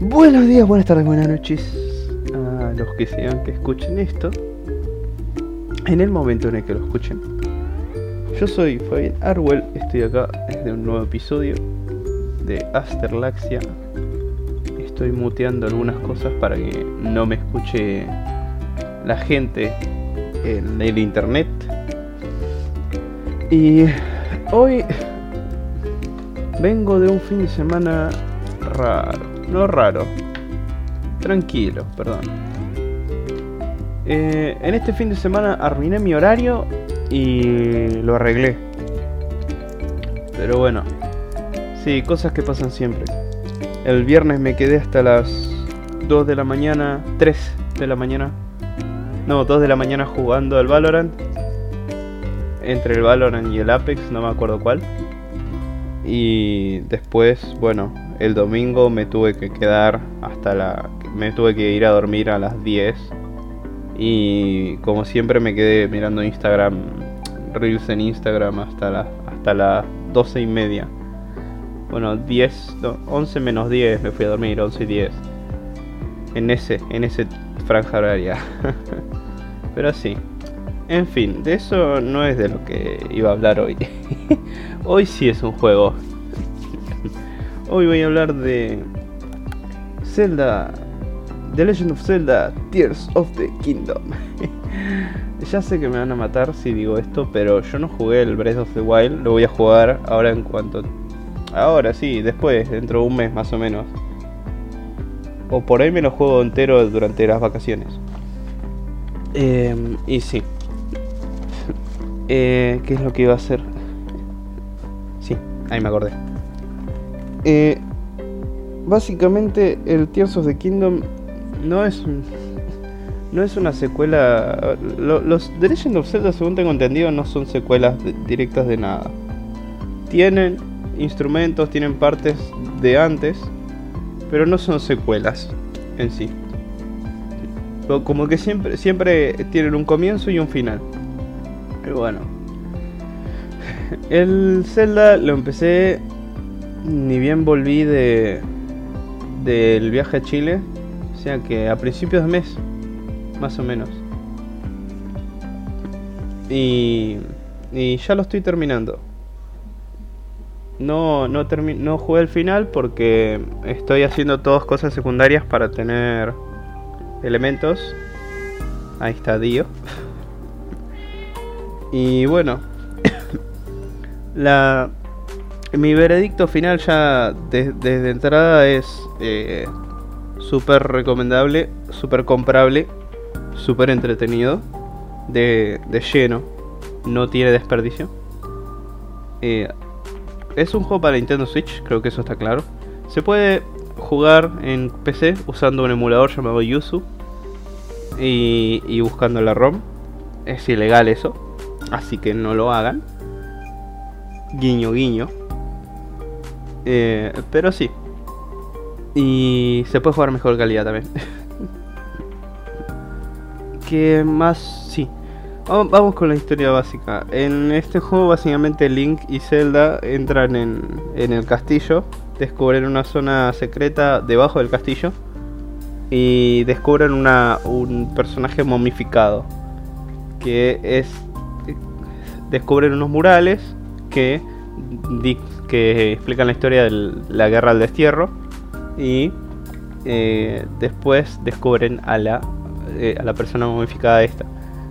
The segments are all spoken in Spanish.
Buenos días, buenas tardes, buenas noches a los que sean que escuchen esto. En el momento en el que lo escuchen. Yo soy Fabián Arwell, estoy acá desde un nuevo episodio de Asterlaxia. Estoy muteando algunas cosas para que no me escuche la gente en el internet. Y hoy vengo de un fin de semana raro. No raro. Tranquilo, perdón. Eh, en este fin de semana arruiné mi horario y lo arreglé. Pero bueno. Sí, cosas que pasan siempre. El viernes me quedé hasta las 2 de la mañana, 3 de la mañana. No, 2 de la mañana jugando al Valorant. Entre el Valorant y el Apex, no me acuerdo cuál. Y después, bueno, el domingo me tuve que quedar hasta la... Me tuve que ir a dormir a las 10. Y como siempre me quedé mirando Instagram, Reels en Instagram hasta, hasta las 12 y media. Bueno, 10, 11 menos 10 me fui a dormir, 11 y 10. En ese, en ese franja horaria. Pero sí. En fin, de eso no es de lo que iba a hablar hoy. hoy sí es un juego. Hoy voy a hablar de Zelda. The Legend of Zelda Tears of the Kingdom. ya sé que me van a matar si digo esto, pero yo no jugué el Breath of the Wild. Lo voy a jugar ahora en cuanto Ahora sí, después, dentro de un mes más o menos. O por ahí me lo juego entero durante las vacaciones. Eh, y sí. Eh, ¿Qué es lo que iba a hacer? Sí, ahí me acordé. Eh, básicamente el Tears of the Kingdom no es no es una secuela. los The Legend of Zelda, según tengo entendido, no son secuelas directas de nada. Tienen instrumentos, tienen partes de antes, pero no son secuelas en sí. Como que siempre, siempre tienen un comienzo y un final. Pero bueno. El Zelda lo empecé ni bien volví de del viaje a Chile, o sea que a principios de mes, más o menos. Y, y ya lo estoy terminando. No, no, no jugué el final porque estoy haciendo todas cosas secundarias para tener elementos. Ahí está Dio. y bueno, la mi veredicto final ya desde entrada es eh, súper recomendable, súper comprable, súper entretenido, de, de lleno, no tiene desperdicio. Eh, es un juego para Nintendo Switch, creo que eso está claro. Se puede jugar en PC usando un emulador llamado Yuzu y, buscando la ROM. Es ilegal eso, así que no lo hagan. Guiño, guiño. Eh, pero sí. Y se puede jugar mejor calidad también. ¿Qué más? Sí. Vamos con la historia básica. En este juego básicamente Link y Zelda entran en, el castillo, descubren una zona secreta debajo del castillo y descubren una, un personaje momificado que es descubren unos murales que, que explican la historia de la guerra al destierro y eh, después descubren a la, eh, a la persona momificada esta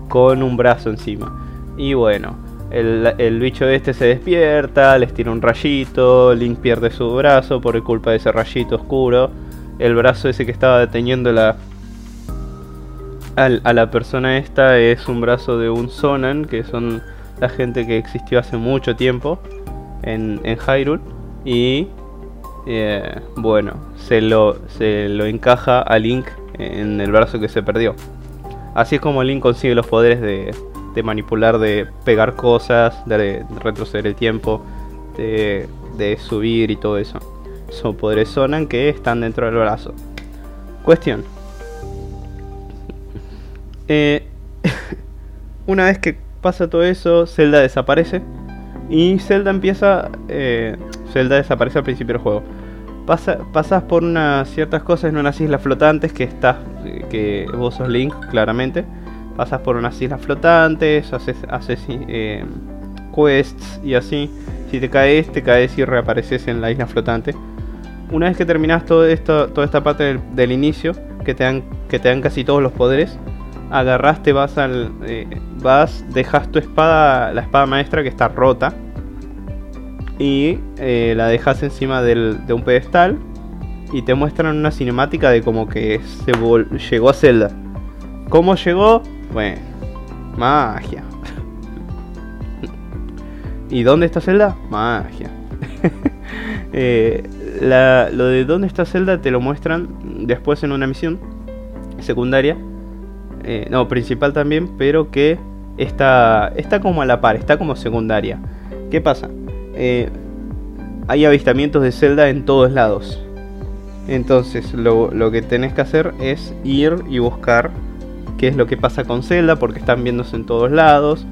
con un brazo encima. Y bueno, el, bicho este se despierta, les tira un rayito, Link pierde su brazo por culpa de ese rayito oscuro. El brazo ese que estaba deteniendo la, a la persona esta es un brazo de un Sonan, que son la gente que existió hace mucho tiempo en, en Hyrule. Y eh, bueno, se lo, se lo encaja a Link en el brazo que se perdió. Así es como Link consigue los poderes de, manipular, de pegar cosas, de, retroceder el tiempo, de, subir y todo eso. Son poderes Sonan que están dentro del brazo. Cuestión. Eh, una vez que pasa todo eso, Zelda desaparece. Y Zelda empieza... Eh, Zelda desaparece al principio del juego. pasas por unas ciertas cosas en unas islas flotantes que estás, que vos sos Link, claramente. Pasas por unas islas flotantes, haces, haces eh, quests y así. Si te caes, te caes y reapareces en la isla flotante. Una vez que terminas todo esto, toda esta parte del, inicio, que te, dan, que te dan casi todos los poderes, agarraste, vas al. Eh, vas, dejas tu espada, la espada maestra que está rota y eh, la dejas encima del, de un pedestal y te muestran una cinemática de como que se llegó a Zelda. ¿Cómo llegó? Bueno, magia. ¿Y dónde está Zelda? Magia. eh, lo de dónde está Zelda te lo muestran después en una misión secundaria. Eh, no, principal también, pero que está, está como a la par, está como secundaria. ¿Qué pasa? Eh, hay avistamientos de Zelda en todos lados. Entonces lo, que tenés que hacer es ir y buscar qué es lo que pasa con Zelda, porque están viéndose en todos lados.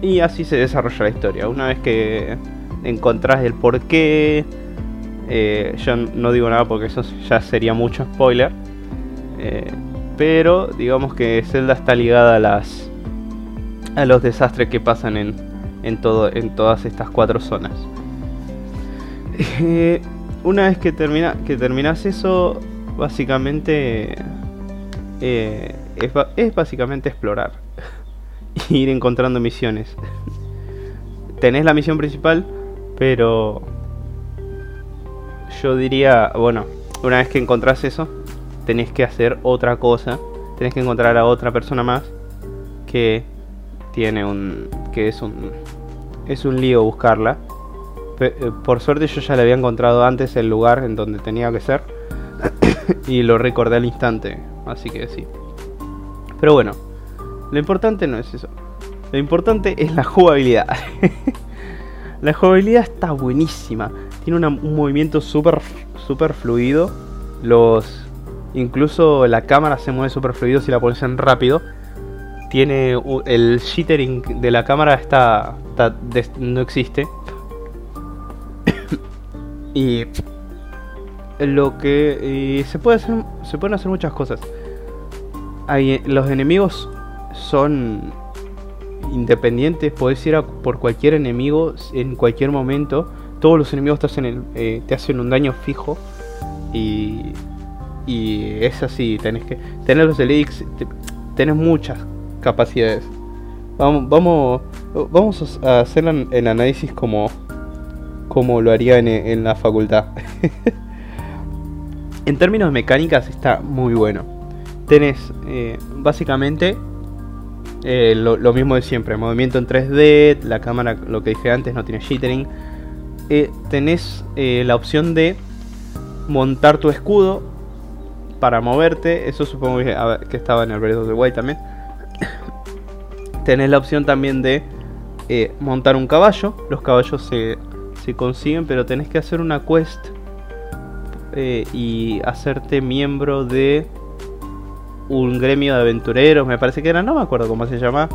Y así se desarrolla la historia. Una vez que encontrás el porqué, eh, yo no digo nada porque eso ya sería mucho spoiler. Eh, pero digamos que Zelda está ligada a las a los desastres que pasan en, en, todo, en todas estas cuatro zonas. Eh, una vez que, termina, que terminas eso, básicamente eh, es, básicamente explorar. ir encontrando misiones. Tenés la misión principal, pero yo diría, bueno, una vez que encontrás eso, tenés que hacer otra cosa. Tenés que encontrar a otra persona más que tiene un que es un es un lío buscarla eh, por suerte yo ya le había encontrado antes el lugar en donde tenía que ser. y lo recordé al instante. Así que sí. Pero bueno, lo importante no es eso. Lo importante es la jugabilidad. la jugabilidad está buenísima. Tiene un movimiento súper super fluido. Los. Incluso la cámara se mueve súper fluido si la pones en rápido. Tiene. El jittering de la cámara está. no existe. Y lo que se puede hacer, se pueden hacer muchas cosas. Hay, los enemigos son independientes, puedes ir a por cualquier enemigo en cualquier momento. Todos los enemigos te hacen, el, eh, te hacen un daño fijo y, y es así. Tenés que tener los elix, tenés muchas capacidades. Vamos, vamos, vamos a hacer el análisis como como lo haría en, la facultad. en términos de mecánicas está muy bueno. Tenés eh, básicamente eh, lo, mismo de siempre. Movimiento en 3D, la cámara, lo que dije antes, no tiene jittering. Eh, tenés la opción de montar tu escudo para moverte. Eso supongo que, estaba en el Breath of the Wild también. tenés la opción también de montar un caballo. Los caballos se se consiguen, pero tenés que hacer una quest eh, y hacerte miembro de un gremio de aventureros, me parece que era, no me acuerdo cómo se llama,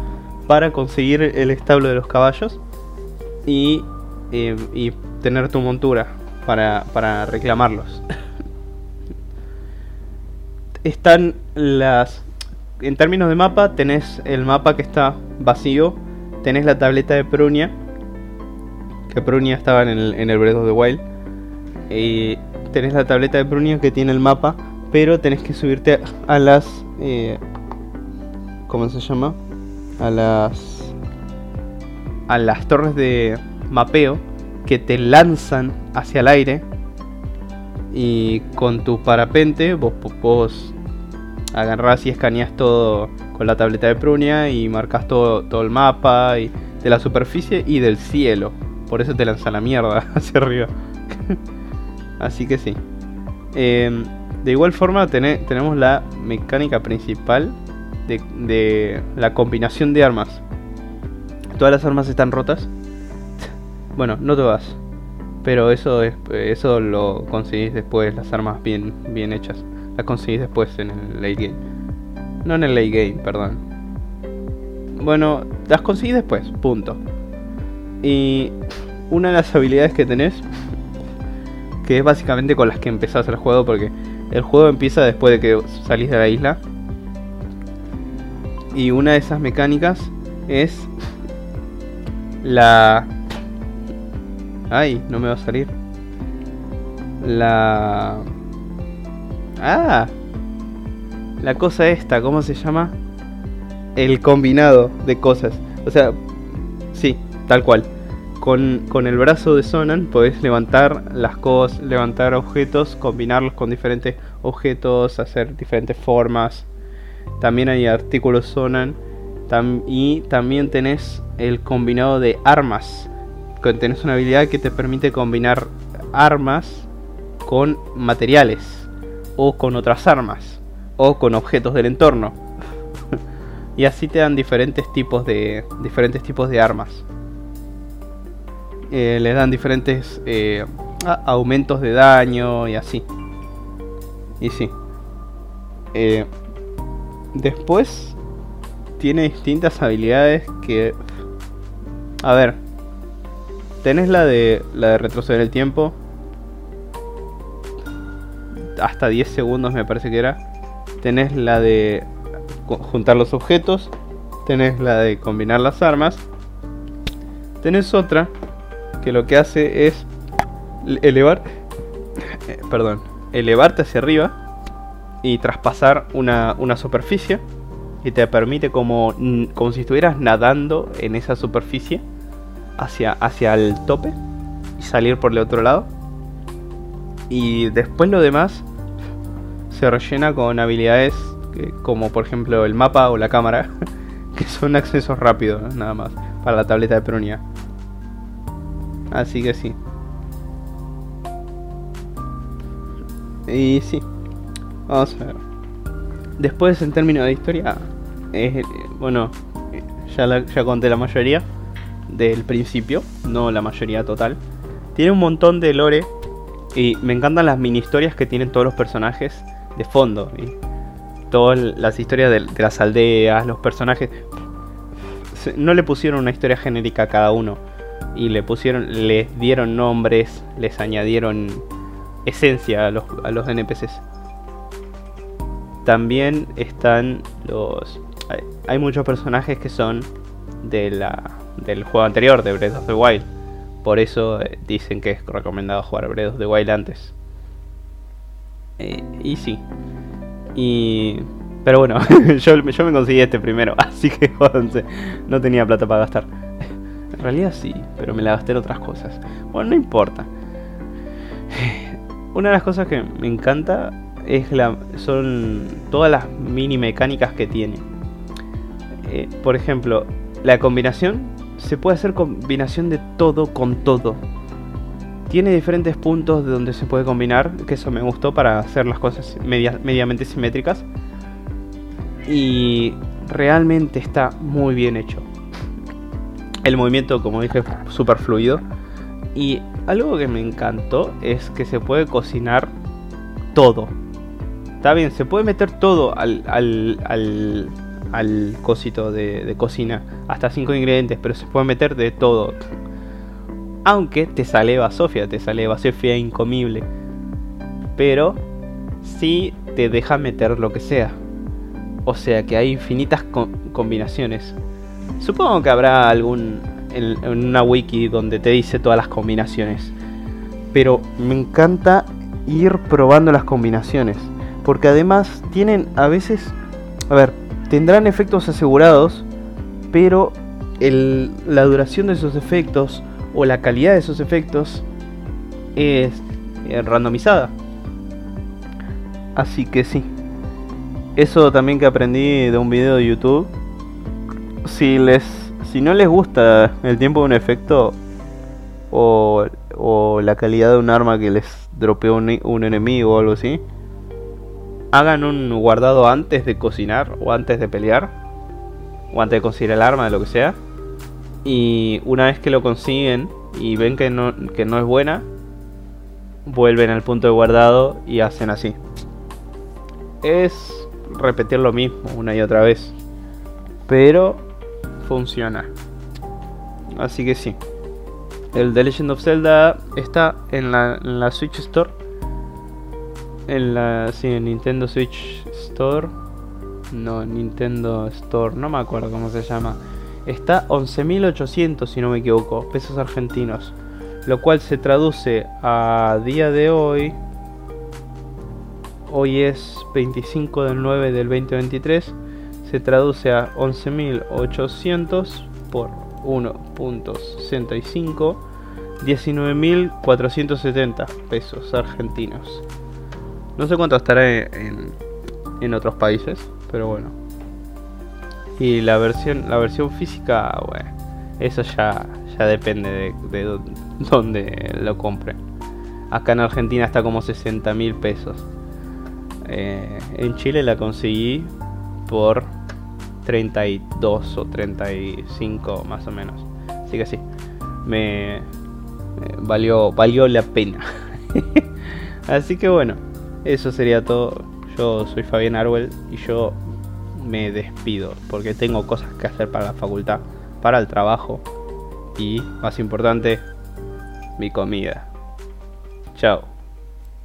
para conseguir el establo de los caballos y, eh, y tener tu montura para, para reclamarlos. Están las... En términos de mapa, tenés el mapa que está vacío, tenés la tableta de Prunia que Prunia estaba en el, en el Breath of the Wild. Y tenés la tableta de Prunia que tiene el mapa, pero tenés que subirte a las... Eh, ¿Cómo se llama? A las... A las torres de mapeo que te lanzan hacia el aire. Y con tu parapente vos, vos agarrás y escaneas todo con la tableta de Prunia y marcas todo, todo el mapa y de la superficie y del cielo. Por eso te lanza la mierda hacia arriba. Así que sí. Em, de igual forma tenemos la mecánica principal de, la combinación de armas. Todas las armas están rotas. Bueno, no todas. Pero eso es, eso lo conseguís después, las armas bien, bien hechas. Las conseguís después en el late game. No en el late game, perdón. Bueno, las conseguís después, punto. Y una de las habilidades que tenés, que es básicamente con las que empezás el juego, porque el juego empieza después de que salís de la isla. Y una de esas mecánicas es la... Ay, no me va a salir. La... Ah. La cosa esta, ¿cómo se llama? El combinado de cosas. O sea, sí, tal cual. Con, con el brazo de Sonan podés levantar las cosas, levantar objetos, combinarlos con diferentes objetos, hacer diferentes formas. También hay artículos Sonan. y también tenés el combinado de armas. Tenés una habilidad que te permite combinar armas con materiales o con otras armas o con objetos del entorno. y así te dan diferentes tipos de diferentes tipos de armas. Eh, le dan diferentes eh, aumentos de daño y así. Y sí. Eh, después tiene distintas habilidades que... A ver. Tenés la de, la de retroceder el tiempo. Hasta 10 segundos me parece que era. Tenés la de juntar los objetos. Tenés la de combinar las armas. Tenés otra que lo que hace es elevar... Eh, perdón. Elevarte hacia arriba y traspasar una, una superficie y te permite como, como si estuvieras nadando en esa superficie hacia, hacia el tope y salir por el otro lado. Y después lo demás se rellena con habilidades como por ejemplo el mapa o la cámara, que son accesos rápidos nada más para la tableta de peronía. Así que sí. Y sí. Vamos a ver. Después en términos de historia, bueno, ya, ya conté la mayoría del principio, no la mayoría total. Tiene un montón de lore y me encantan las mini historias que tienen todos los personajes de fondo. Y todas las historias de, las aldeas, los personajes. No le pusieron una historia genérica a cada uno. Y le pusieron, les dieron nombres, les añadieron esencia a los, a los NPCs. También están los. Hay, muchos personajes que son de la, del juego anterior, de Breath of the Wild. Por eso eh, dicen que es recomendado jugar Breath of the Wild antes. Eh, y sí. Y. Pero bueno, yo, yo, me conseguí este primero, así que jódanse. No tenía plata para gastar. En realidad sí, pero me la gasté en otras cosas. Bueno, no importa. Una de las cosas que me encanta es la, son todas las mini mecánicas que tiene. Eh, por ejemplo, la combinación se puede hacer combinación de todo con todo. Tiene diferentes puntos de donde se puede combinar, que eso me gustó para hacer las cosas mediamente simétricas. Y realmente está muy bien hecho. El movimiento, como dije, es súper fluido. Y algo que me encantó es que se puede cocinar todo. Está bien, se puede meter todo al, al, al, al cosito de, de cocina. Hasta 5 ingredientes, pero se puede meter de todo. Aunque te sale Sofia, te sale Sofia incomible. Pero sí te deja meter lo que sea. O sea que hay infinitas combinaciones. Supongo que habrá algún en, una wiki donde te dice todas las combinaciones. Pero me encanta ir probando las combinaciones. Porque además tienen a veces... A ver, tendrán efectos asegurados. Pero la duración de esos efectos o la calidad de esos efectos es eh, randomizada. Así que sí. Eso también que aprendí de un video de YouTube. Si les si no les gusta el tiempo de un efecto o, o la calidad de un arma que les dropeó un, un enemigo o algo así, hagan un guardado antes de cocinar o antes de pelear o antes de conseguir el arma, lo que sea y una vez que lo consiguen y ven que no, que no es buena, vuelven al punto de guardado y hacen así. Es repetir lo mismo una y otra vez. Pero funciona. Así que sí. El The Legend of Zelda está en la, en la Switch Store. En la. Sí, en Nintendo Switch Store. No, Nintendo Store, no me acuerdo cómo se llama. Está 11.800, si no me equivoco, pesos argentinos. Lo cual se traduce a día de hoy. Hoy es 25 del 9 del 2023. Se traduce a 11.800 por 1.65. 19.470 pesos argentinos. No sé cuánto estará en, en otros países, pero bueno. Y la versión, la versión física, bueno, eso ya, ya depende de, de dónde lo compren. Acá en Argentina está como 60 mil pesos. Eh, en Chile la conseguí por 32 o 35 más o menos. Así que sí, me, valió, valió la pena. Así que bueno, eso sería todo. Yo soy Fabián Arwell y yo me despido porque tengo cosas que hacer para la facultad, para el trabajo y, más importante, mi comida. Chao.